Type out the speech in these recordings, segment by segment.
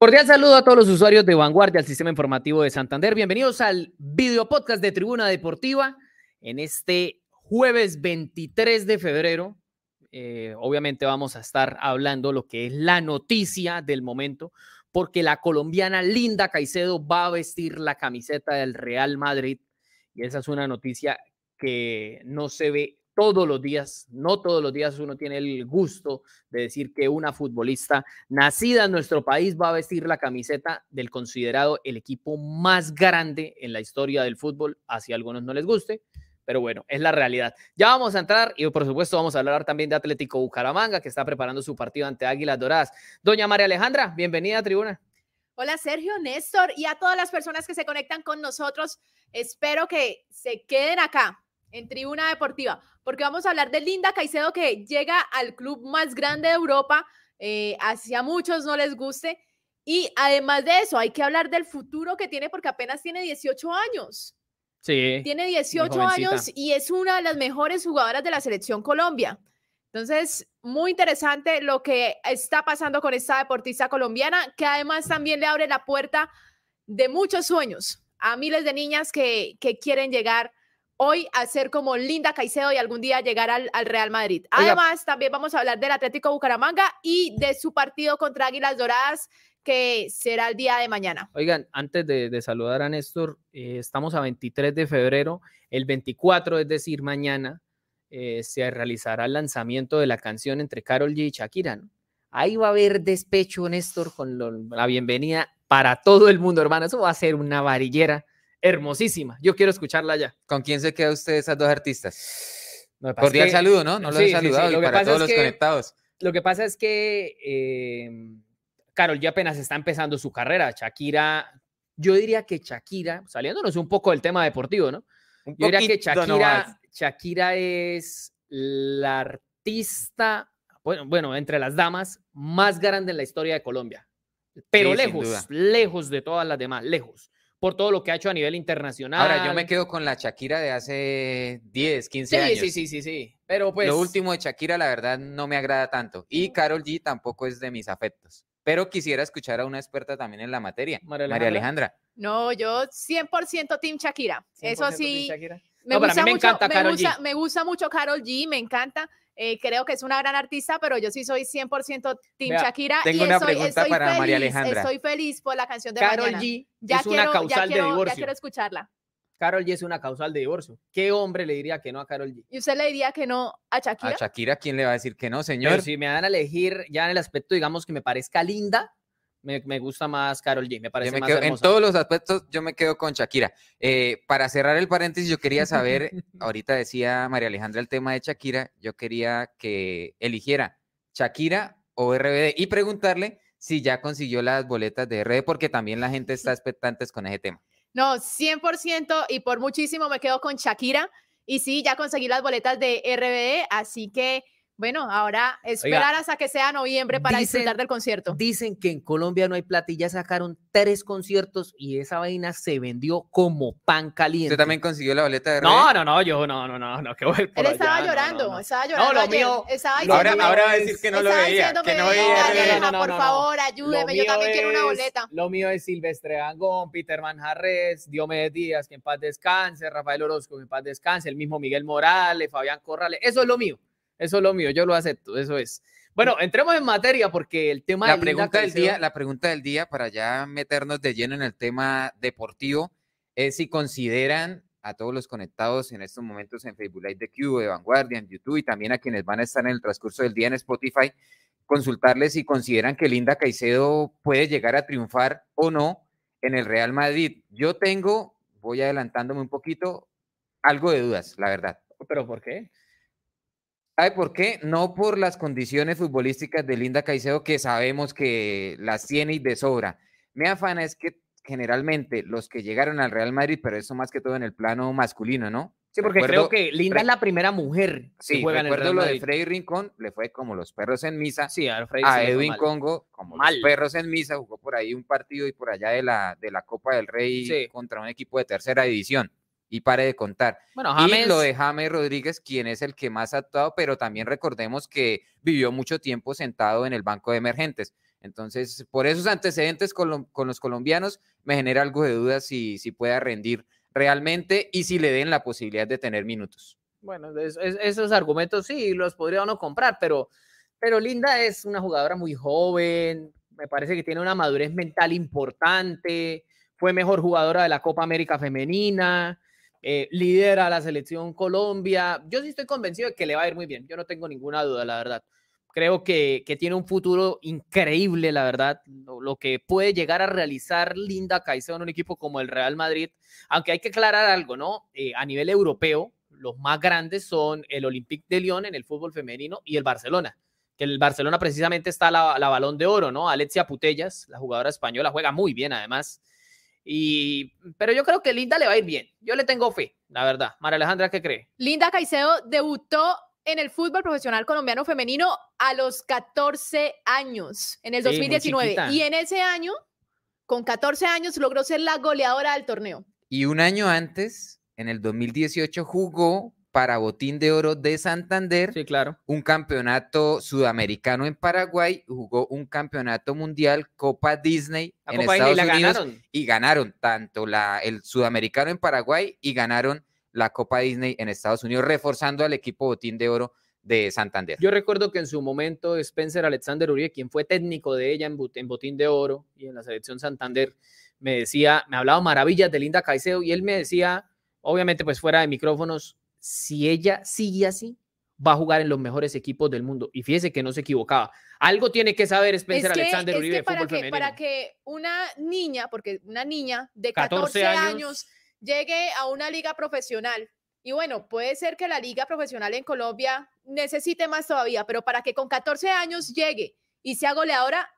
Cordial saludo a todos los usuarios de Vanguardia, al sistema informativo de Santander. Bienvenidos al video podcast de Tribuna Deportiva en este jueves 23 de febrero. Eh, obviamente vamos a estar hablando lo que es la noticia del momento, porque la colombiana Linda Caicedo va a vestir la camiseta del Real Madrid y esa es una noticia que no se ve todos los días, no todos los días uno tiene el gusto de decir que una futbolista nacida en nuestro país va a vestir la camiseta del considerado el equipo más grande en la historia del fútbol, así a algunos no les guste, pero bueno, es la realidad. Ya vamos a entrar y por supuesto vamos a hablar también de Atlético Bucaramanga, que está preparando su partido ante Águilas Doradas. Doña María Alejandra, bienvenida a Tribuna. Hola Sergio, Néstor y a todas las personas que se conectan con nosotros. Espero que se queden acá en Tribuna Deportiva, porque vamos a hablar de Linda Caicedo que llega al club más grande de Europa, eh, hacia muchos no les guste. Y además de eso, hay que hablar del futuro que tiene porque apenas tiene 18 años. Sí. Tiene 18 años y es una de las mejores jugadoras de la selección Colombia. Entonces, muy interesante lo que está pasando con esta deportista colombiana, que además también le abre la puerta de muchos sueños a miles de niñas que, que quieren llegar hoy a ser como Linda Caicedo y algún día llegar al, Real Madrid. Además, también vamos a hablar del Atlético Bucaramanga y de su partido contra Águilas Doradas que será el día de mañana. Oigan, antes de, saludar a Néstor, eh, estamos a 23 de febrero, el 24, es decir, mañana, eh, se realizará el lanzamiento de la canción entre Carol G y Shakira. Ahí va a haber despecho, Néstor, con la bienvenida para todo el mundo, hermano. Eso va a ser una varillera hermosísima. Yo quiero escucharla ya. ¿Con quién se queda usted esas dos artistas? Cordial saludo, ¿no? No lo he saludado para todos los conectados. Lo que pasa es que eh, Carol ya apenas está empezando su carrera. Shakira, yo diría que Shakira, saliéndonos un poco del tema deportivo, ¿no? yo diría que Shakira, Shakira es la artista, bueno, bueno, entre las damas, más grande en la historia de Colombia. Pero lejos, lejos de todas las demás, lejos por todo lo que ha hecho a nivel internacional. Ahora, yo me quedo con la Shakira de hace 10, 15 años. Sí, sí, sí, sí. Pero pues... Lo último de Shakira, la verdad, no me agrada tanto. Y Carol G tampoco es de mis afectos. Pero quisiera escuchar a una experta también en la materia, María Alejandra. No, yo 100% Team Shakira. Eso sí. Me, gusta me mucho, encanta me gusta, me gusta mucho Carol G, me encanta. Eh, creo que es una gran artista, pero yo sí soy 100% Team Shakira. Tengo una pregunta para María Alejandra. Estoy feliz por la canción de Carol mañana. G ya es una causal de divorcio. Ya quiero escucharla. Carol G es una causal de divorcio. ¿Qué hombre le diría que no a Carol G? ¿Y usted le diría que no a Shakira? A Shakira, ¿quién le va a decir que no, señor? Pero si me dan a elegir ya en el aspecto, digamos, que me parezca linda, me, gusta más Carol G, me parece más En todos los aspectos yo me quedo con Shakira. Eh, para cerrar el paréntesis, yo quería saber, ahorita decía María Alejandra el tema de Shakira, yo quería que eligiera Shakira o RBD y preguntarle si ya consiguió las boletas de RBD, porque también la gente está expectante con ese tema. No, 100% y por muchísimo me quedo con Shakira. Y sí, ya conseguí las boletas de RBD, así que bueno, ahora esperar hasta que sea noviembre para disfrutar del concierto. Dicen que en Colombia no hay plata y ya sacaron tres conciertos y esa vaina se vendió como pan caliente. ¿Usted también consiguió la boleta de No, no, no, yo no, no, no, no, que voy por Él estaba llorando, estaba llorando. No, lo mío. ahora, ahora va a decir que no lo veía, que no veía. No, no, por favor, ayúdeme, yo también quiero una boleta. Lo mío es Silvestre Angón, Peter Manjarres, Diomedes Díaz, que en paz descanse, Rafael Orozco, que en paz descanse, el mismo Miguel Morales, Fabián Corrales, eso es lo mío. Eso es lo mío, yo lo acepto, eso es. Bueno, entremos en materia porque el tema la pregunta del día, la pregunta del día para ya meternos de lleno en el tema deportivo es si consideran a todos los conectados en estos momentos en Facebook Live de Q, de Vanguardia, en YouTube y también a quienes van a estar en el transcurso del día en Spotify, consultarles si consideran que Linda Caicedo puede llegar a triunfar o no en el Real Madrid. Yo tengo, voy adelantándome un poquito, algo de dudas, la verdad. ¿Pero por qué? ¿Sabe por qué? No por las condiciones futbolísticas de Linda Caicedo, que sabemos que las tiene y de sobra. Me afana es que generalmente los que llegaron al Real Madrid, pero eso más que todo en el plano masculino, ¿no? Sí, porque creo que Linda es la primera mujer que sí, juega en el Real lo de Freddy Rincón, le fue como los perros en misa. Sí, a, a Edwin Congo, como los perros en misa, jugó por ahí un partido y por allá de la, de la Copa del Rey contra un equipo de tercera división y pare de contar. Bueno, Y lo de James Rodríguez, quien es el que más ha actuado, pero también recordemos que vivió mucho tiempo sentado en el banco de emergentes. Entonces, por esos antecedentes con, los colombianos, me genera algo de duda si, si pueda rendir realmente y si le den la posibilidad de tener minutos. Bueno, esos argumentos sí los podría uno comprar, pero, pero Linda es una jugadora muy joven, me parece que tiene una madurez mental importante, fue mejor jugadora de la Copa América Femenina, eh, lidera la selección Colombia. Yo sí estoy convencido de que le va a ir muy bien, yo no tengo ninguna duda, la verdad. Creo que, tiene un futuro increíble, la verdad. Lo, que puede llegar a realizar Linda Caicedo en un equipo como el Real Madrid, aunque hay que aclarar algo, ¿no? Eh, a nivel europeo, los más grandes son el Olympique de Lyon en el fútbol femenino y el Barcelona. Que el Barcelona precisamente está la, la balón de oro, ¿no? Alexia Putellas, la jugadora española, juega muy bien además. Y, pero yo creo que Linda le va a ir bien. Yo le tengo fe, la verdad. María Alejandra, ¿qué cree? Linda Caicedo debutó en el fútbol profesional colombiano femenino a los 14 años, en el 2019. Y en ese año, con 14 años, logró ser la goleadora del torneo. Y un año antes, en el 2018, jugó para Botín de Oro de Santander. Sí, claro. Un campeonato sudamericano en Paraguay, jugó un campeonato mundial Copa Disney en Estados Unidos y ganaron tanto la, el sudamericano en Paraguay y ganaron la Copa Disney en Estados Unidos, reforzando al equipo Botín de Oro de Santander. Yo recuerdo que en su momento Spencer Alexander Uribe, quien fue técnico de ella en, Botín de Oro y en la selección Santander, me decía, me hablaba maravillas de Linda Caicedo y él me decía, obviamente pues fuera de micrófonos, si ella sigue así, va a jugar en los mejores equipos del mundo. Y fíjese que no se equivocaba. Algo tiene que saber Spencer Alexander Uribe para que, Para que una niña, porque una niña de 14, años llegue a una liga profesional. Y bueno, puede ser que la liga profesional en Colombia necesite más todavía, pero para que con 14 años llegue y sea goleadora.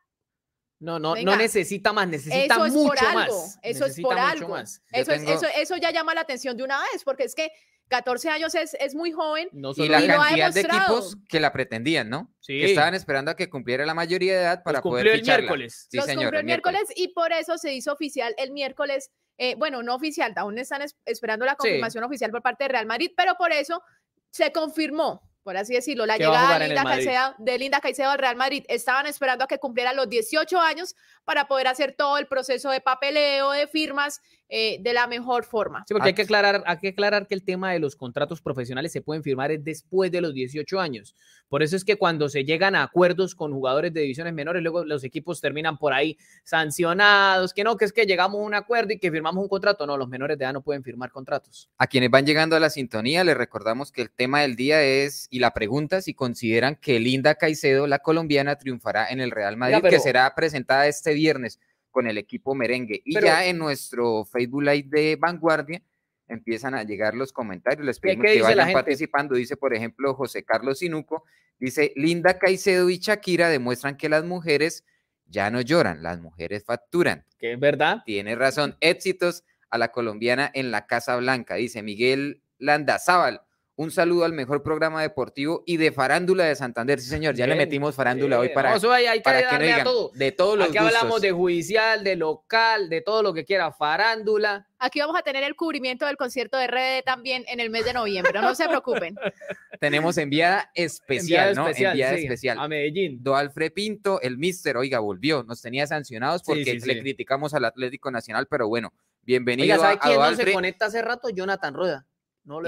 No, no, no necesita más, necesita mucho más. Eso es por algo. Eso, eso, eso ya llama la atención de una vez, porque es que 14 años es, es muy joven. y la cantidad de equipos que la pretendían, ¿no? Sí. Que estaban esperando a que cumpliera la mayoría de edad para poder ficharla. el miércoles. Sí, señor, cumplió el miércoles. y por eso se hizo oficial el miércoles eh, bueno, no oficial, aún están esperando la confirmación oficial por parte de Real Madrid, pero por eso se confirmó, por así decirlo, la llegada de Linda, Caicedo, de Linda Caicedo al Real Madrid. Estaban esperando a que cumpliera los 18 años para poder hacer todo el proceso de papeleo, de firmas eh, de la mejor forma. Sí, porque hay que, aclarar, hay que aclarar que el tema de los contratos profesionales se pueden firmar después de los 18 años. Por eso es que cuando se llegan a acuerdos con jugadores de divisiones menores, luego los equipos terminan por ahí sancionados, que no, que es que llegamos a un acuerdo y que firmamos un contrato. No, los menores de edad no pueden firmar contratos. A quienes van llegando a la sintonía, les recordamos que el tema del día es, y la pregunta, si consideran que Linda Caicedo, la colombiana, triunfará en el Real Madrid, que será presentada este viernes con el equipo merengue. Y ya en nuestro Facebook Live de Vanguardia empiezan a llegar los comentarios. Les pedimos que vayan participando. Dice, por ejemplo, José Carlos Sinuco, dice, Linda Caicedo y Shakira demuestran que las mujeres ya no lloran, las mujeres facturan. Que es verdad. Tiene razón. Éxitos a la colombiana en la Casa Blanca, dice Miguel Landazábal. Un saludo al mejor programa deportivo y de farándula de Santander. Sí, señor, ya le metimos farándula hoy para, hay, para que no digan, todo. de todos los Aquí hablamos de judicial, de local, de todo lo que quiera, farándula. Aquí vamos a tener el cubrimiento del concierto de RD también en el mes de noviembre, no se preocupen. Tenemos enviada especial, ¿no? enviada especial. A Medellín. Doalfre Pinto, el mister, oiga, volvió. Nos tenía sancionados porque le criticamos al Atlético Nacional, pero bueno, bienvenido oiga, ¿sabe quién no se conecta hace rato? Jonathan Rueda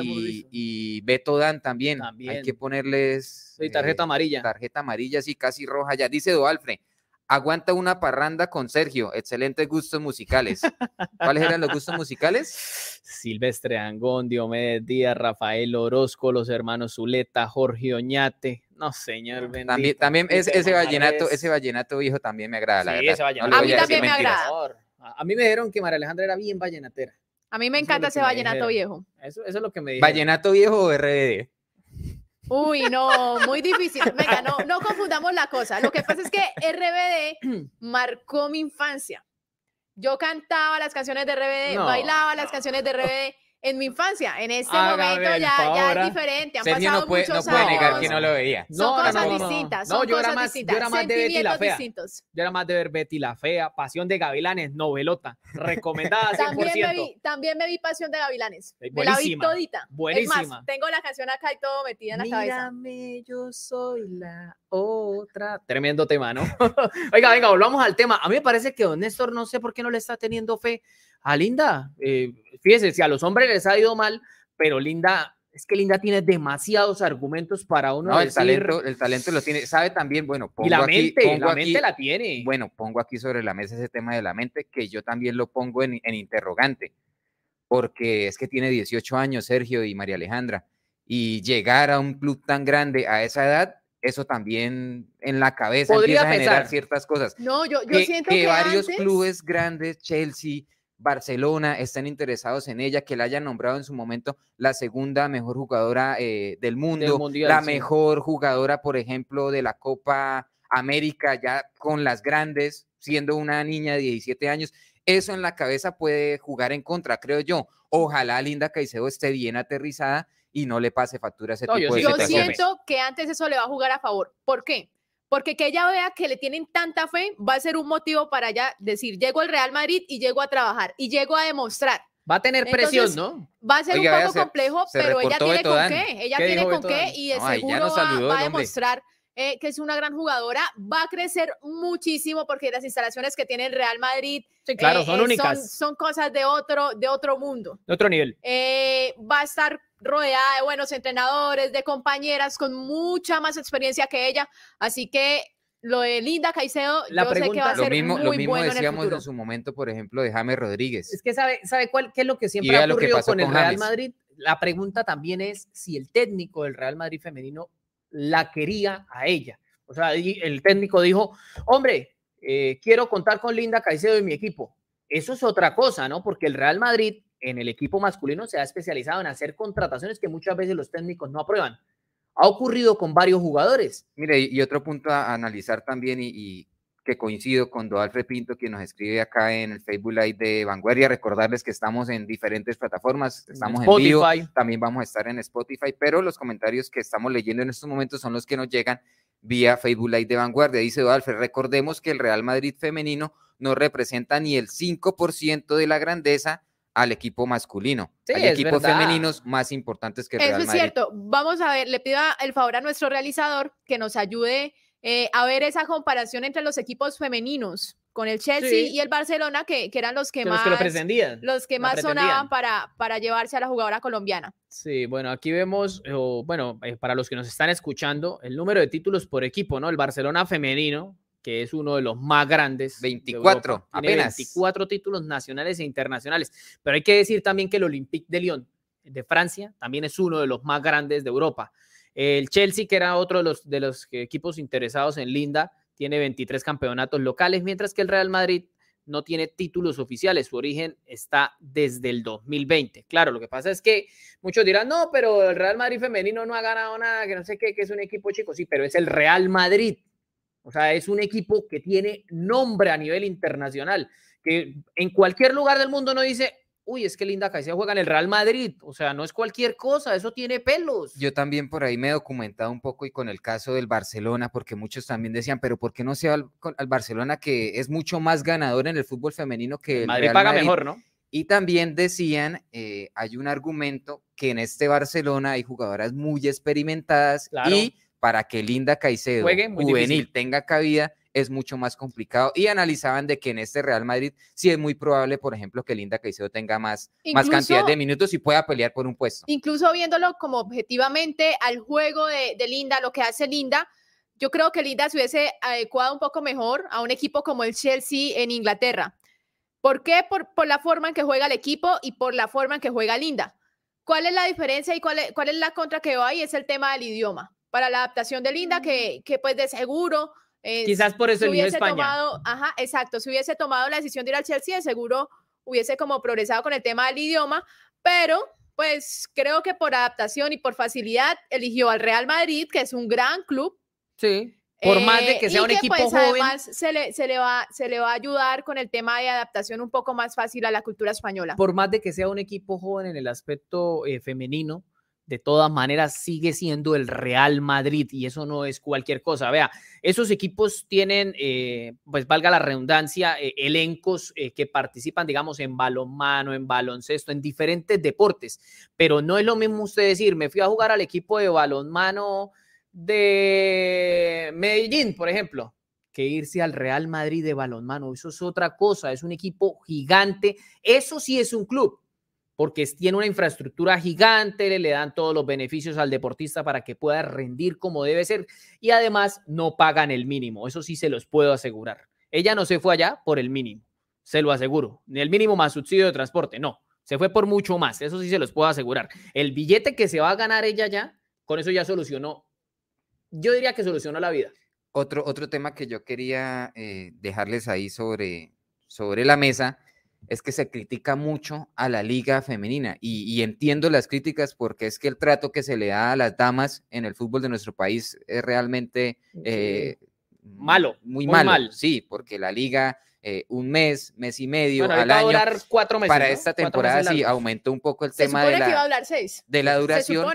y, Beto Dan también. Hay que ponerles. tarjeta eh, amarilla. Tarjeta amarilla, sí, casi roja ya. Dice Doalfre, aguanta una parranda con Sergio. Excelentes gustos musicales. ¿Cuáles eran los gustos musicales? Silvestre Angón, Diomedes Díaz, Rafael Orozco, los hermanos Zuleta, Jorge Oñate. No, señor, También, también ese vallenato, ese vallenato viejo también me agrada, la verdad. a mí también me agrada. A mí me dijeron que María Alejandra era bien vallenatera. A mí me encanta ese vallenato viejo. Eso, es lo que me dijeron. ¿Vallenato viejo o RBD? Uy, no, muy difícil. Venga, no, no confundamos la cosa. Lo que pasa es que RBD marcó mi infancia. Yo cantaba las canciones de RBD, bailaba las canciones de RBD. En mi infancia. En este momento ya, ya, es ¿ah? diferente. Han pasado no puede, muchos no puede negar que no lo veía. Son no, cosas distintas. Son yo, era más, yo era más de Betty la Fea. Yo era más de ver Betty la Fea, Pasión de Gavilanes, novelota. Recomendada 100%. también, me vi, también me vi Pasión de Gavilanes. Me la vi todita. Buenísima. Es más, tengo la canción acá y todo metida en la cabeza. Mírame, yo soy la otra. Tremendo tema, ¿no? Oiga, venga, volvamos al tema. A mí me parece que don Néstor no sé por qué no le está teniendo fe a Linda. Eh, fíjese, si a los hombres les ha ido mal, pero Linda, es que Linda tiene demasiados argumentos para uno. No, el talento, el talento lo tiene. Sabe también, bueno, pongo y la mente, la mente la tiene. Bueno, pongo aquí sobre la mesa ese tema de la mente, que yo también lo pongo en, en interrogante, porque es que tiene 18 años Sergio y María Alejandra, y llegar a un club tan grande a esa edad, eso también en la cabeza Podría empieza a generar ciertas cosas. No, yo, yo siento que, varios clubes grandes, Chelsea, Barcelona están interesados en ella, que la hayan nombrado en su momento la segunda mejor jugadora eh, del mundo, la mejor jugadora, por ejemplo, de la Copa América, ya con las grandes, siendo una niña de 17 años. Eso en la cabeza puede jugar en contra, creo yo. Ojalá Linda Caicedo esté bien aterrizada y no le pase factura a ese tipo yo, de Yo siento que antes eso le va a jugar a favor. ¿Por qué? Porque que ella vea que le tienen tanta fe va a ser un motivo para ella decir, llego al Real Madrid y llego a trabajar y llego a demostrar. Va a tener presión, ¿no? Va a ser un poco complejo, pero ella tiene con qué. Ella tiene con qué y de seguro va, a demostrar eh, que es una gran jugadora. Va a crecer muchísimo porque las instalaciones que tiene el Real Madrid claro, eh, son eh, únicas. Son, cosas de otro, de otro mundo. De otro nivel. va a estar rodeada de buenos entrenadores, de compañeras con mucha más experiencia que ella. Así que lo de Linda Caicedo, yo sé que va a ser lo mismo, lo mismo decíamos en, su momento, por ejemplo, de James Rodríguez. Es que sabe, sabe cuál, qué es lo que siempre ha ocurrido con el Real Madrid. La pregunta también es si el técnico del Real Madrid femenino la quería a ella. O sea, el técnico dijo, hombre, eh, quiero contar con Linda Caicedo en mi equipo. Eso es otra cosa, ¿no? Porque el Real Madrid en el equipo masculino se ha especializado en hacer contrataciones que muchas veces los técnicos no aprueban. Ha ocurrido con varios jugadores. Mire, y otro punto a analizar también y, que coincido con Doalfre Pinto, quien nos escribe acá en el Facebook Live de Vanguardia. Recordarles que estamos en diferentes plataformas, estamos en, vivo, también vamos a estar en Spotify, pero los comentarios que estamos leyendo en estos momentos son los que nos llegan vía Facebook Live de Vanguardia. Dice Doalfre, recordemos que el Real Madrid femenino no representa ni el 5% de la grandeza al equipo masculino. Hay equipos femeninos más importantes que el Real Eso es cierto. Vamos a ver, le pido el favor a nuestro realizador que nos ayude eh, a ver esa comparación entre los equipos femeninos con el Chelsea y el Barcelona, que, eran los que más, que los que más sonaban para, para llevarse a la jugadora colombiana. Sí, bueno, aquí vemos, bueno, eh, para los que nos están escuchando, el número de títulos por equipo, ¿no? El Barcelona femenino que es uno de los más grandes. 24, apenas. 24 títulos nacionales e internacionales. Pero hay que decir también que el Olympique de Lyon de Francia también es uno de los más grandes de Europa. El Chelsea, que era otro de los, de los equipos interesados en Linda, tiene 23 campeonatos locales, mientras que el Real Madrid no tiene títulos oficiales. Su origen está desde el 2020. Claro, lo que pasa es que muchos dirán, no, pero el Real Madrid femenino no ha ganado nada, que no sé qué, que es un equipo chico. Sí, pero es el Real Madrid. O sea, es un equipo que tiene nombre a nivel internacional, que en cualquier lugar del mundo no dice, uy, es que Linda Caicedo juega en el Real Madrid. O sea, no es cualquier cosa, eso tiene pelos. Yo también por ahí me he documentado un poco y con el caso del Barcelona, porque muchos también decían, pero ¿por qué no se va al, Barcelona que es mucho más ganador en el fútbol femenino que el, Madrid paga mejor, ¿no? Y también decían, eh, hay un argumento que en este Barcelona hay jugadoras muy experimentadas y para que Linda Caicedo juvenil tenga cabida es mucho más complicado y analizaban de que en este Real Madrid sí es muy probable, por ejemplo, que Linda Caicedo tenga más, más cantidad de minutos y pueda pelear por un puesto. Incluso viéndolo como objetivamente al juego de, Linda, lo que hace Linda, yo creo que Linda se hubiese adecuado un poco mejor a un equipo como el Chelsea en Inglaterra. ¿Por qué? Por, por la forma en que juega el equipo y por la forma en que juega Linda. ¿Cuál es la diferencia y cuál es, cuál es la contra que veo ahí? Es el tema del idioma para la adaptación de Linda, que, que pues de seguro... Eh, Quizás por eso el hubiese España. tomado, ajá, exacto, si hubiese tomado la decisión de ir al Chelsea, de seguro hubiese como progresado con el tema del idioma, pero pues creo que por adaptación y por facilidad eligió al Real Madrid, que es un gran club. Sí. Por más de que sea un equipo pues, joven. Además, se le, se, le va, se le va a ayudar con el tema de adaptación un poco más fácil a la cultura española. Por más de que sea un equipo joven en el aspecto eh, femenino, de todas maneras sigue siendo el Real Madrid y eso no es cualquier cosa. Vea, esos equipos tienen, eh, pues valga la redundancia, eh, elencos eh, que participan, digamos, en balonmano, en baloncesto, en diferentes deportes, pero no es lo mismo usted decir, me fui a jugar al equipo de balonmano de Medellín, por ejemplo, que irse al Real Madrid de balonmano. Eso es otra cosa, es un equipo gigante, eso sí es un club porque tiene una infraestructura gigante, le dan todos los beneficios al deportista para que pueda rendir como debe ser y además no pagan el mínimo, eso sí se los puedo asegurar. Ella no se fue allá por el mínimo, se lo aseguro, ni el mínimo más subsidio de transporte, no, se fue por mucho más, eso sí se los puedo asegurar. El billete que se va a ganar ella ya, con eso ya solucionó, yo diría que solucionó la vida. Otro, otro tema que yo quería eh, dejarles ahí sobre, sobre la mesa es que se critica mucho a la liga femenina y, entiendo las críticas porque es que el trato que se le da a las damas en el fútbol de nuestro país es realmente eh, malo, muy, malo, sí, porque la liga eh, un mes, mes y medio al año. cuatro meses, para esta temporada sí aumentó un poco el tema de la, de la duración.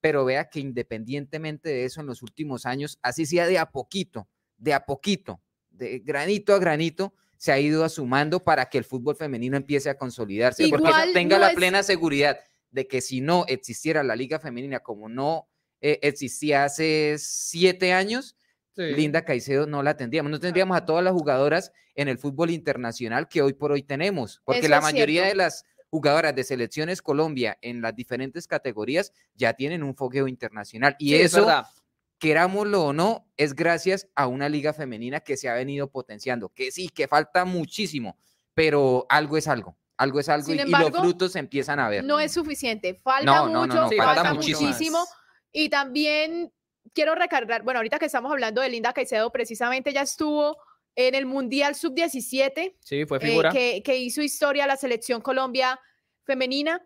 Pero vea que independientemente de eso, en los últimos años, así sea de a poquito, de a poquito, de granito a granito, se ha ido sumando para que el fútbol femenino empiece a consolidarse, porque tenga la plena seguridad de que si no existiera la liga femenina como no eh, existía hace siete años, Linda Caicedo no la tendríamos. No tendríamos a todas las jugadoras en el fútbol internacional que hoy por hoy tenemos, porque la mayoría de las jugadoras de selecciones Colombia en las diferentes categorías ya tienen un fogueo internacional y eso querámoslo o no, es gracias a una liga femenina que se ha venido potenciando, que sí, que falta muchísimo, pero algo es algo. Algo es algo y, los frutos se empiezan a ver. No es suficiente, falta mucho, falta, muchísimo. Y también quiero recargar, bueno, ahorita que estamos hablando de Linda Caicedo, precisamente ya estuvo en el Mundial Sub-17. Sí, fue figura. que, que, hizo historia la selección Colombia femenina.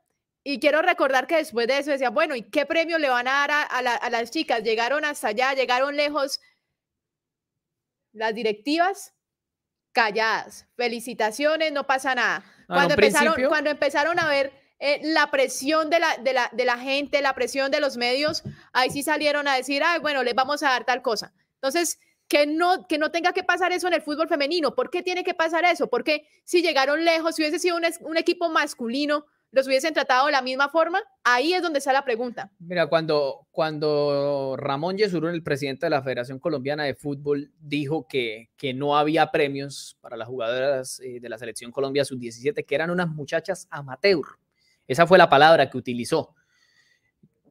Y quiero recordar que después de eso decía, bueno, ¿y qué premio le van a dar a, las chicas? Llegaron hasta allá, llegaron lejos. Las directivas calladas. Felicitaciones, no pasa nada. Cuando, empezaron, cuando empezaron a ver eh, la presión de la, de, la, de la gente, la presión de los medios, ahí sí salieron a decir, ay, bueno, les vamos a dar tal cosa. Entonces, que no, que no tenga que pasar eso en el fútbol femenino. ¿Por qué tiene que pasar eso? Porque si llegaron lejos, si hubiese sido un, un equipo masculino, los hubiesen tratado de la misma forma? Ahí es donde está la pregunta. Mira, cuando, cuando Ramón Yesurún, el presidente de la Federación Colombiana de Fútbol, dijo que, que no había premios para las jugadoras eh, de la Selección Colombia Sub-17, que eran unas muchachas amateur. Esa fue la palabra que utilizó.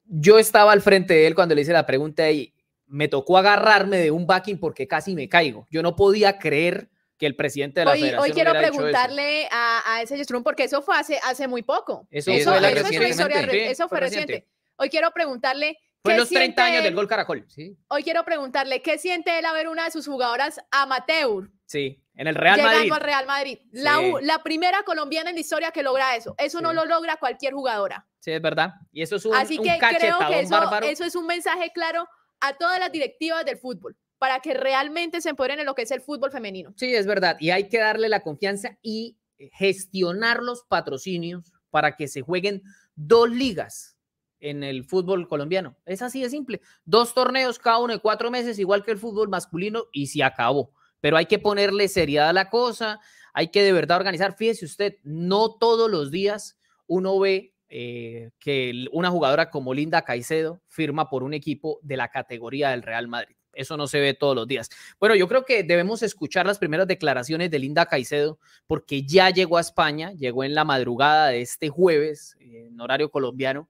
Yo estaba al frente de él cuando le hice la pregunta y me tocó agarrarme de un backing porque casi me caigo. Yo no podía creer que el presidente de la hoy, federación Hoy quiero preguntarle a, a, ese Yestrun, porque eso fue hace, hace muy poco. Eso, eso, fue, eso fue reciente. Hoy quiero preguntarle... Fue los 30 años del gol Caracol. Sí. Hoy quiero preguntarle, ¿qué siente él a ver una de sus jugadoras amateur? Sí, en el Real Madrid. Llegando al Real Madrid. La, la, primera colombiana en la historia que logra eso. Eso no lo logra cualquier jugadora. Sí, es verdad. Y eso es un, Así que creo que eso, eso es un mensaje claro a todas las directivas del fútbol para que realmente se empoderen en lo que es el fútbol femenino. Sí, es verdad. Y hay que darle la confianza y gestionar los patrocinios para que se jueguen dos ligas en el fútbol colombiano. Es así de simple. Dos torneos cada uno de cuatro meses, igual que el fútbol masculino, y se acabó. Pero hay que ponerle seriedad a la cosa, hay que de verdad organizar. Fíjese usted, no todos los días uno ve eh, que una jugadora como Linda Caicedo firma por un equipo de la categoría del Real Madrid. Eso no se ve todos los días. Bueno, yo creo que debemos escuchar las primeras declaraciones de Linda Caicedo, porque ya llegó a España, llegó en la madrugada de este jueves, en horario colombiano,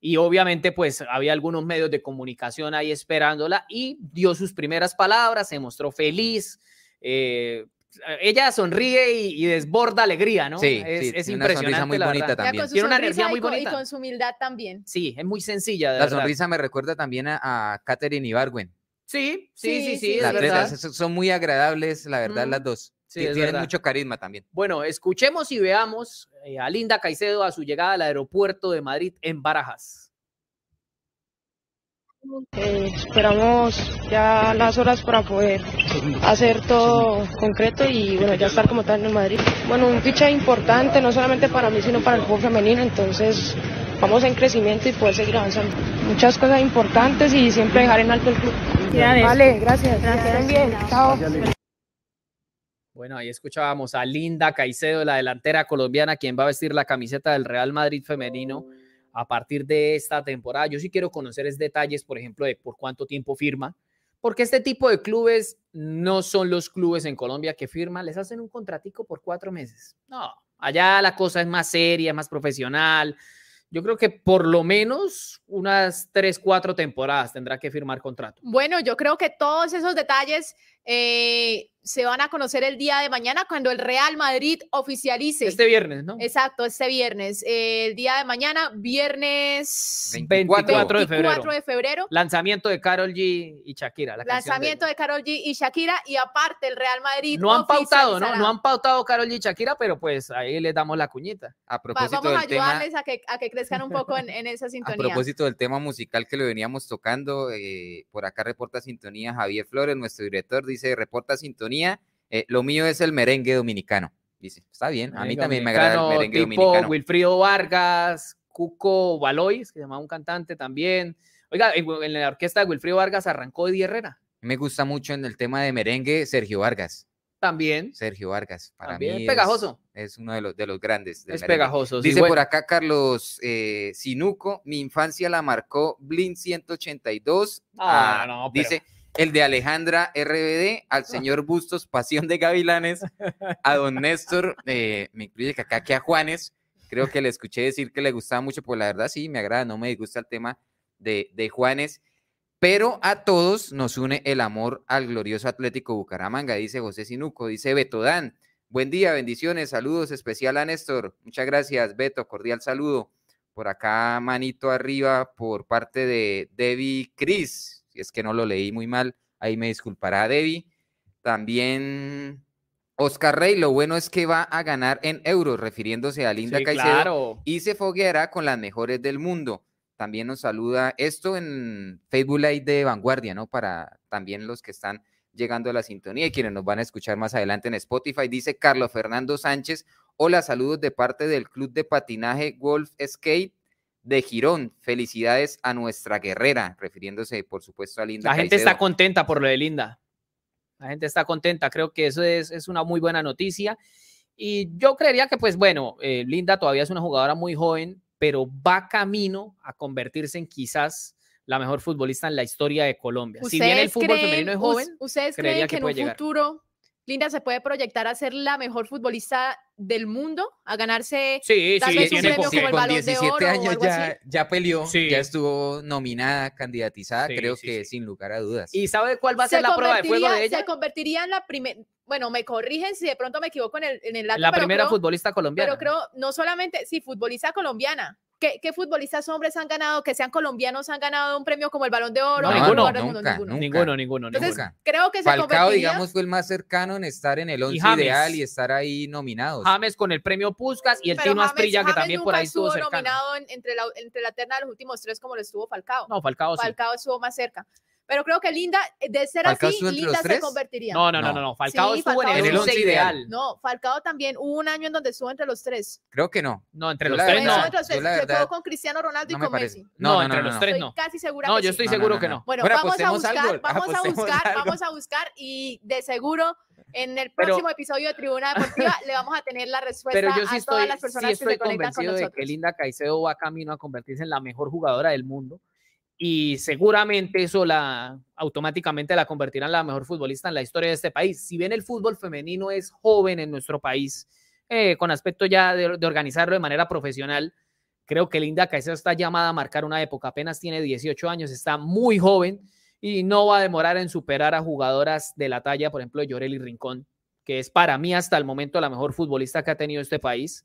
y obviamente pues había algunos medios de comunicación ahí esperándola y dio sus primeras palabras, se mostró feliz. Eh, ella sonríe y, desborda alegría, ¿no? Sí, es, es impresionante. Una muy bonita también. Tiene una energía muy bonita. Y con su humildad también. Sí, es muy sencilla. la sonrisa me recuerda también a, a Katherine Ibargüen. Sí, sí, sí, sí. Las son muy agradables, la verdad, las dos. Tienen mucho carisma también. Bueno, escuchemos y veamos eh, a Linda Caicedo a su llegada al aeropuerto de Madrid en Barajas. Eh, esperamos ya las horas para poder hacer todo concreto y bueno, ya estar como tal en Madrid. Bueno, un ficha importante, no solamente para mí, sino para el fútbol femenino, entonces vamos en crecimiento y poder seguir avanzando. Muchas cosas importantes y siempre dejar en alto el club. Vale, gracias. Gracias. Bien, chao. Bueno, ahí escuchábamos a Linda Caicedo, la delantera colombiana, quien va a vestir la camiseta del Real Madrid femenino a partir de esta temporada. Yo sí quiero conocer es detalles, por ejemplo, de por cuánto tiempo firma, porque este tipo de clubes no son los clubes en Colombia que firman, les hacen un contratico por cuatro meses. No, allá la cosa es más seria, más profesional, yo creo que por lo menos unas tres, cuatro temporadas tendrá que firmar contrato. Bueno, yo creo que todos esos detalles eh, se van a conocer el día de mañana cuando el Real Madrid oficialice. Este viernes, ¿no? Exacto, este viernes. el día de mañana, viernes 24, de, febrero. de, febrero. Lanzamiento de Carol G y Shakira. Lanzamiento de... Carol G y Shakira y aparte el Real Madrid. No han pautado, ¿no? No han pautado Carol G y Shakira, pero pues ahí les damos la cuñita. A propósito Vamos a ayudarles a, que, a que crezcan un poco en, esa sintonía. A propósito del tema musical que lo veníamos tocando, eh, por acá reporta sintonía Javier Flores, nuestro director, dice reporta sintonía eh, lo mío es el merengue dominicano. Dice, está bien, a mí también me agrada el merengue tipo dominicano. Wilfrido Vargas, Cuco Balois, que se llama un cantante también. Oiga, en, la orquesta de Wilfrido Vargas arrancó Eddie Herrera. Me gusta mucho en el tema de merengue Sergio Vargas. También. Sergio Vargas. Para también mí pegajoso. Es, uno de los, de los grandes. es pegajoso. Dice por acá Carlos eh, Sinuco, mi infancia la marcó Blin 182. Ah, no, Dice, el de Alejandra RBD, al señor Bustos, Pasión de Gavilanes, a don Néstor, eh, me incluye que acá que a Juanes, creo que le escuché decir que le gustaba mucho, pues la verdad sí, me agrada, no me disgusta el tema de, de Juanes, pero a todos nos une el amor al glorioso Atlético Bucaramanga, dice José Sinuco, dice Beto Dan, buen día, bendiciones, saludos especial a Néstor, muchas gracias Beto, cordial saludo, por acá manito arriba por parte de Debbie Cris, es que no lo leí muy mal, ahí me disculpará Debbie. También Oscar Rey, lo bueno es que va a ganar en euros, refiriéndose a Linda Caicedo, y se fogueará con las mejores del mundo. También nos saluda esto en Facebook Live de Vanguardia, ¿no? Para también los que están llegando a la sintonía y quienes nos van a escuchar más adelante en Spotify. Dice Carlos Fernando Sánchez, hola, saludos de parte del Club de Patinaje Golf Skate de Girón. Felicidades a nuestra guerrera, refiriéndose, por supuesto, a Linda. La gente está contenta por lo de Linda. La gente está contenta. Creo que eso es, una muy buena noticia. Y yo creería que, pues bueno, eh, Linda todavía es una jugadora muy joven, pero va camino a convertirse en quizás la mejor futbolista en la historia de Colombia. Si bien el fútbol femenino es joven, ¿ustedes creen que, en un futuro Linda se puede proyectar a ser la mejor futbolista del mundo, a ganarse sí, tal sí, vez un premio como el Balón 17 de Oro años ya, ya, peleó, ya estuvo nominada, candidatizada, creo que sin lugar a dudas. ¿Y sabe cuál va a ser la prueba de fuego de ella? Se convertiría en la primera, bueno, me corrigen si de pronto me equivoco en el, en el La primera futbolista colombiana. Pero creo, no solamente, sí, futbolista colombiana, ¿Qué, futbolistas hombres han ganado, que sean colombianos, han ganado un premio como el Balón de Oro? No, ninguno, ninguno, ninguno, Entonces, creo que se Falcao, digamos, fue el más cercano en estar en el once ideal y estar ahí nominados. James con el premio Puskas y el Tino Asprilla, que también por ahí estuvo cercano. nominado entre, la, entre la terna de los últimos tres como lo estuvo Falcao. No, Falcao sí. Falcao estuvo más cerca. Pero creo que Linda, de ser así, Linda se convertiría. No, no, no, no, Falcao estuvo en el 11 ideal. No, Falcao también hubo un año en donde estuvo entre los tres. Creo que no. No, entre los tres no. Se quedó con Cristiano Ronaldo y con Messi. No, entre los tres no. Estoy casi segura No, yo estoy seguro que no. Bueno, vamos a buscar, vamos a buscar, vamos a buscar y de seguro en el próximo episodio de Tribuna Deportiva le vamos a tener la respuesta a todas las personas que se conectan con nosotros. de que Linda Caicedo va camino a convertirse en la mejor jugadora del mundo y seguramente eso la automáticamente la convertirá en la mejor futbolista en la historia de este país. Si bien el fútbol femenino es joven en nuestro país, eh, con aspecto ya de, organizarlo de manera profesional, creo que Linda Caicedo está llamada a marcar una época. Apenas tiene 18 años, está muy joven y no va a demorar en superar a jugadoras de la talla, por ejemplo, Yoreli Rincón, que es para mí hasta el momento la mejor futbolista que ha tenido este país.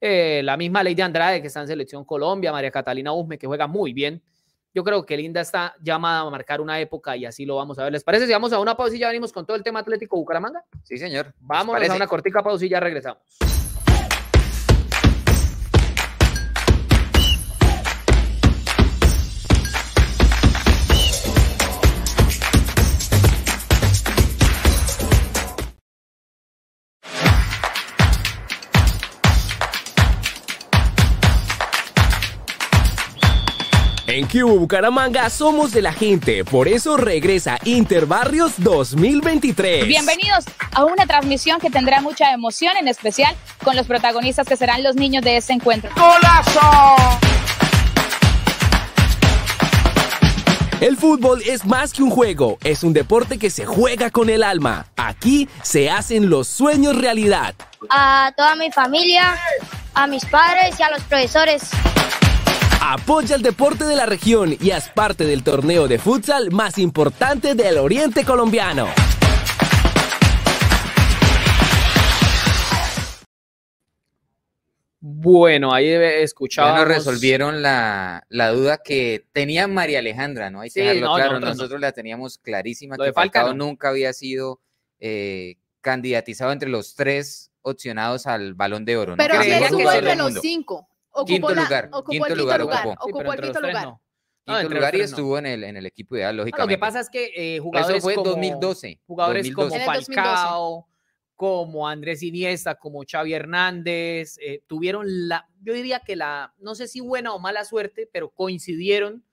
Eh, la misma Ley de Andrade, que está en Selección Colombia, María Catalina Usme, que juega muy bien. Yo creo que Linda está llamada a marcar una época y así lo vamos a ver. ¿Les parece si vamos a una pausa y ya venimos con todo el tema Atlético Bucaramanga? Sí, señor. Vamos a una cortica pausa y ya regresamos. En Cubo Bucaramanga somos de la gente, por eso regresa Interbarrios 2023. Bienvenidos a una transmisión que tendrá mucha emoción, en especial con los protagonistas que serán los niños de ese encuentro. ¡Golazo! El fútbol es más que un juego, es un deporte que se juega con el alma. Aquí se hacen los sueños realidad. A toda mi familia, a mis padres y a los profesores. Apoya el deporte de la región y haz parte del torneo de futsal más importante del oriente colombiano. Bueno, ahí escuchaba. Nos resolvieron la, duda que tenía María Alejandra, ¿no? Hay que dejarlo claro. Nosotros, la teníamos clarísima que Falcao nunca había sido eh, candidatizado entre los tres opcionados al Balón de Oro. Pero sí estuvo entre los cinco quinto lugar. quinto lugar, ocupó. ocupó el quinto lugar. No. quinto lugar y estuvo en el, en el equipo ideal, lógicamente. lo que pasa es que eh, jugadores Eso fue como, 2012. Jugadores como Falcao, como Andrés Iniesta, como Xavi Hernández, eh, tuvieron la, yo diría que la, no sé si buena o mala suerte, pero coincidieron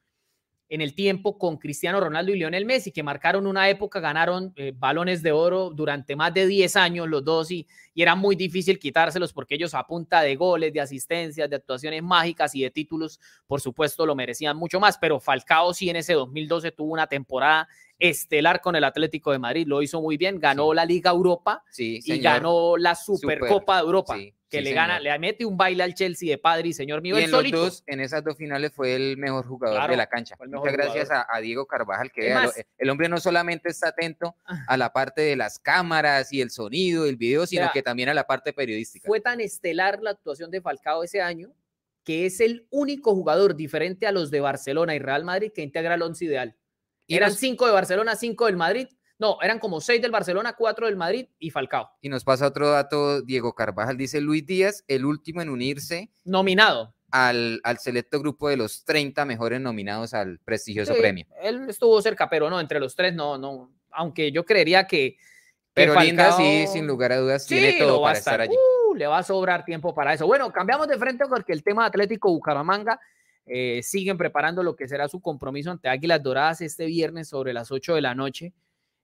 en el tiempo con Cristiano Ronaldo y Lionel Messi, que marcaron una época, ganaron eh, balones de oro durante más de 10 años los dos y, y, era muy difícil quitárselos porque ellos a punta de goles, de asistencias, de actuaciones mágicas y de títulos, por supuesto, lo merecían mucho más, pero Falcao sí en ese 2012 tuvo una temporada estelar con el Atlético de Madrid, lo hizo muy bien, ganó la Liga Europa y ganó la Supercopa de Europa que le gana, le mete un baile al Chelsea de padre y señor mío. Y en, los dos, en esas dos finales fue el mejor jugador de la cancha. Muchas gracias a, Diego Carvajal, que el hombre no solamente está atento ah. a la parte de las cámaras y el sonido, el video, sino que también a la parte periodística. Fue tan estelar la actuación de Falcao ese año que es el único jugador diferente a los de Barcelona y Real Madrid que integra el once ideal. Y Eran cinco de Barcelona, cinco del Madrid no, eran como seis del Barcelona, cuatro del Madrid y Falcao. Y nos pasa otro dato, Diego Carvajal dice Luis Díaz, el último en unirse. Nominado. Al, al selecto grupo de los 30 mejores nominados al prestigioso premio. Él estuvo cerca, pero no, entre los tres no, no. Aunque yo creería que. pero Linda sí, sin lugar a dudas, tiene todo para estar, allí. Uh, le va a sobrar tiempo para eso. Bueno, cambiamos de frente porque el tema Atlético Bucaramanga eh, siguen preparando lo que será su compromiso ante Águilas Doradas este viernes sobre las 8 de la noche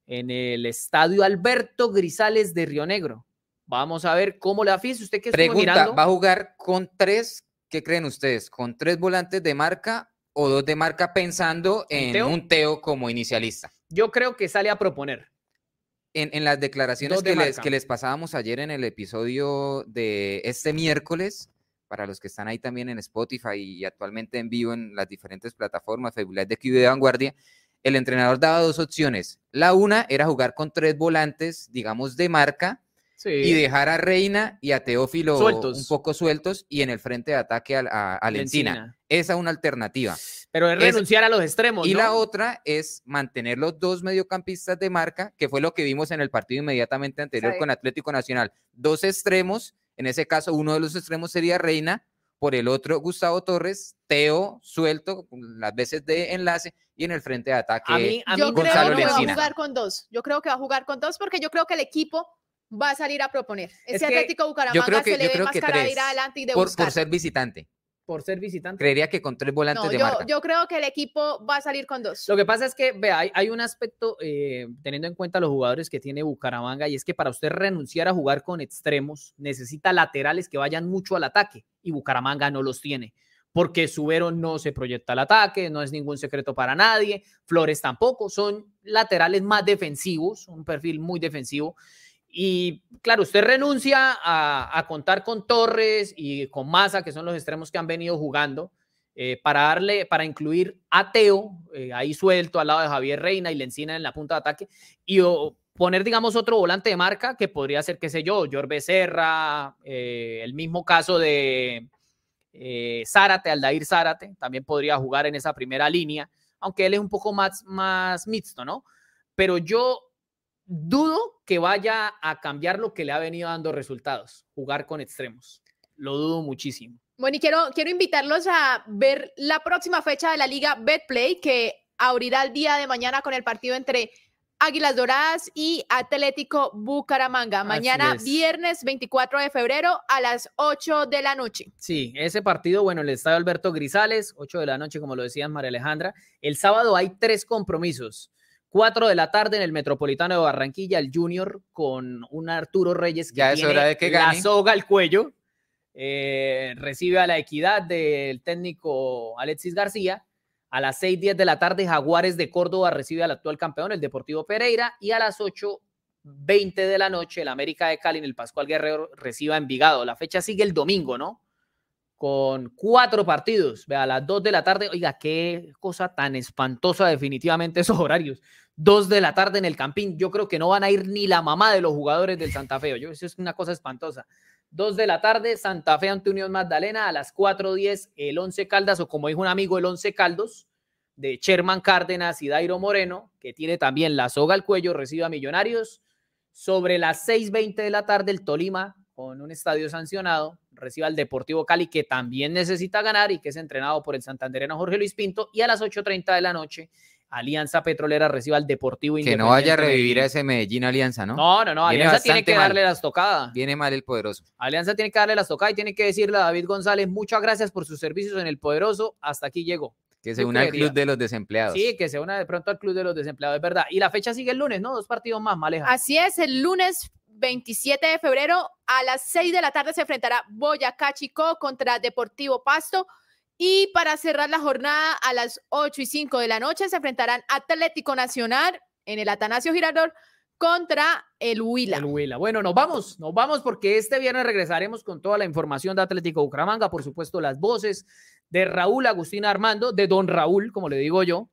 en el estadio Alberto Grisales de Río Negro. Vamos a ver cómo le afíe. Usted que Pregunta, ¿va a jugar con tres? ¿Qué creen ustedes? ¿Con tres volantes de marca o dos de marca pensando en un Teo como inicialista? Yo creo que sale a proponer. En, las declaraciones que les, que les, pasábamos ayer en el episodio de este miércoles, para los que están ahí también en Spotify y actualmente en vivo en las diferentes plataformas, Facebook de QB de Vanguardia, el entrenador daba dos opciones. La una era jugar con tres volantes, digamos, de marca, y dejar a Reina y a Teófilo un poco sueltos y en el frente de ataque a, a, Esa es una alternativa. Pero es renunciar a los extremos. Y la otra es mantener los dos mediocampistas de marca, que fue lo que vimos en el partido inmediatamente anterior con Atlético Nacional. Dos extremos, en ese caso uno de los extremos sería Reina por el otro Gustavo Torres, Teo suelto, las veces de enlace y en el frente de ataque. A mí, a mí yo creo que va a jugar con dos. Yo creo que va a jugar con dos porque yo creo que el equipo va a salir a proponer. Ese Atlético Bucaramanga se le ve más cara ir adelante y de por, buscar. Por ser visitante por ser visitante. Creería que con tres volantes de marca. Yo creo que el equipo va a salir con dos. Lo que pasa es que, vea, hay, un aspecto, eh, teniendo en cuenta los jugadores que tiene Bucaramanga, y es que para usted renunciar a jugar con extremos, necesita laterales que vayan mucho al ataque, y Bucaramanga no los tiene. Porque Subero no se proyecta al ataque, no es ningún secreto para nadie, Flores tampoco, son laterales más defensivos, un perfil muy defensivo. Y claro, usted renuncia a, contar con Torres y con Massa, que son los extremos que han venido jugando, eh, para darle, para incluir a Teo eh, ahí suelto al lado de Javier Reina y Lencina en la punta de ataque y poner, digamos, otro volante de marca que podría ser, qué sé yo, Jorge Becerra, eh, el mismo caso de Zárate, Aldair Zárate, también podría jugar en esa primera línea, aunque él es un poco más, más mixto, ¿no? Pero yo dudo que vaya a cambiar lo que le ha venido dando resultados, jugar con extremos. Lo dudo muchísimo. Bueno, y quiero, quiero invitarlos a ver la próxima fecha de la Liga Betplay, que abrirá el día de mañana con el partido entre Águilas Doradas y Atlético Bucaramanga. Mañana, viernes 24 de febrero a las 8 de la noche. Sí, ese partido, bueno, el estadio Alberto Grisales, 8 de la noche, como lo decía María Alejandra. El sábado hay tres compromisos. 4 de la tarde en el Metropolitano de Barranquilla, el Junior con un Arturo Reyes que ya tiene de que la soga al cuello. Eh, recibe a la equidad del técnico Alexis García a las 6:10 de la tarde, Jaguares de Córdoba recibe al actual campeón, el Deportivo Pereira. Y a las 8:20 de la noche, el América de Cali en el Pascual Guerrero recibe a Envigado. La fecha sigue el domingo, ¿no? Con cuatro partidos. Vea, a las 2 de la tarde. Oiga, qué cosa tan espantosa, definitivamente, esos horarios. 2 de la tarde en el Campín. Yo creo que no van a ir ni la mamá de los jugadores del Santa Fe. Yo, eso es una cosa espantosa. 2 de la tarde, Santa Fe ante Unión Magdalena. A las 4.10, el 11 Caldas, o como dijo un amigo, el 11 Caldos, de Sherman Cárdenas y Dairo Moreno, que tiene también la soga al cuello, recibe a Millonarios. Sobre las 6.20 de la tarde, el Tolima, con un estadio sancionado, recibe al Deportivo Cali, que también necesita ganar y que es entrenado por el santandereno Jorge Luis Pinto. Y a las 8.30 de la noche, Alianza Petrolera recibe al Deportivo Que no vaya a revivir a ese Medellín Alianza, ¿no? No, no, no. Alianza tiene que darle las tocadas. Viene mal el poderoso. Alianza tiene que darle las tocadas y tiene que decirle a David González, muchas gracias por sus servicios en el poderoso. Hasta aquí llegó. Que se una al club de los desempleados. Sí, que se una de pronto al club de los desempleados, es verdad. Y la fecha sigue el lunes, ¿no? Dos partidos más, Maleja. Así es, el lunes 27 de febrero a las 6 de la tarde se enfrentará Boyacá Chico contra Deportivo Pasto. Y para cerrar la jornada a las 8 y 5 de la noche se enfrentarán Atlético Nacional en el Atanasio Girardot contra el Huila. El Huila. Bueno, nos vamos, nos vamos porque este viernes regresaremos con toda la información de Atlético Bucaramanga, por supuesto las voces de Raúl Agustín Armando, de Don Raúl, como le digo yo.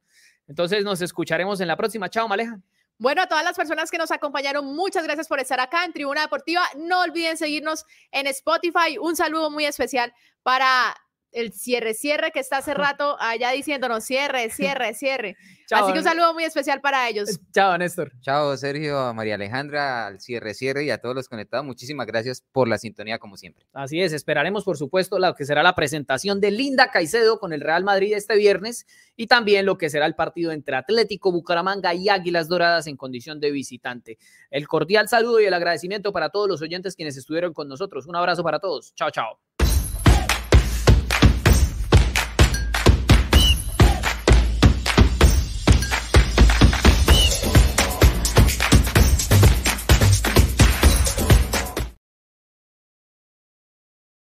Entonces nos escucharemos en la próxima. Chao, Maleja. Bueno, a todas las personas que nos acompañaron, muchas gracias por estar acá en Tribuna Deportiva. No olviden seguirnos en Spotify. Un saludo muy especial para el cierre, cierre que está hace rato allá diciéndonos cierre, cierre, cierre. Así que un saludo muy especial para ellos. Chao, Néstor. Chao, Sergio, María Alejandra, al cierre, cierre y a todos los conectados. Muchísimas gracias por la sintonía, como siempre. Así es, esperaremos, por supuesto, lo que será la presentación de Linda Caicedo con el Real Madrid este viernes y también lo que será el partido entre Atlético Bucaramanga y Águilas Doradas en condición de visitante. El cordial saludo y el agradecimiento para todos los oyentes quienes estuvieron con nosotros. Un abrazo para todos. Chao, chao.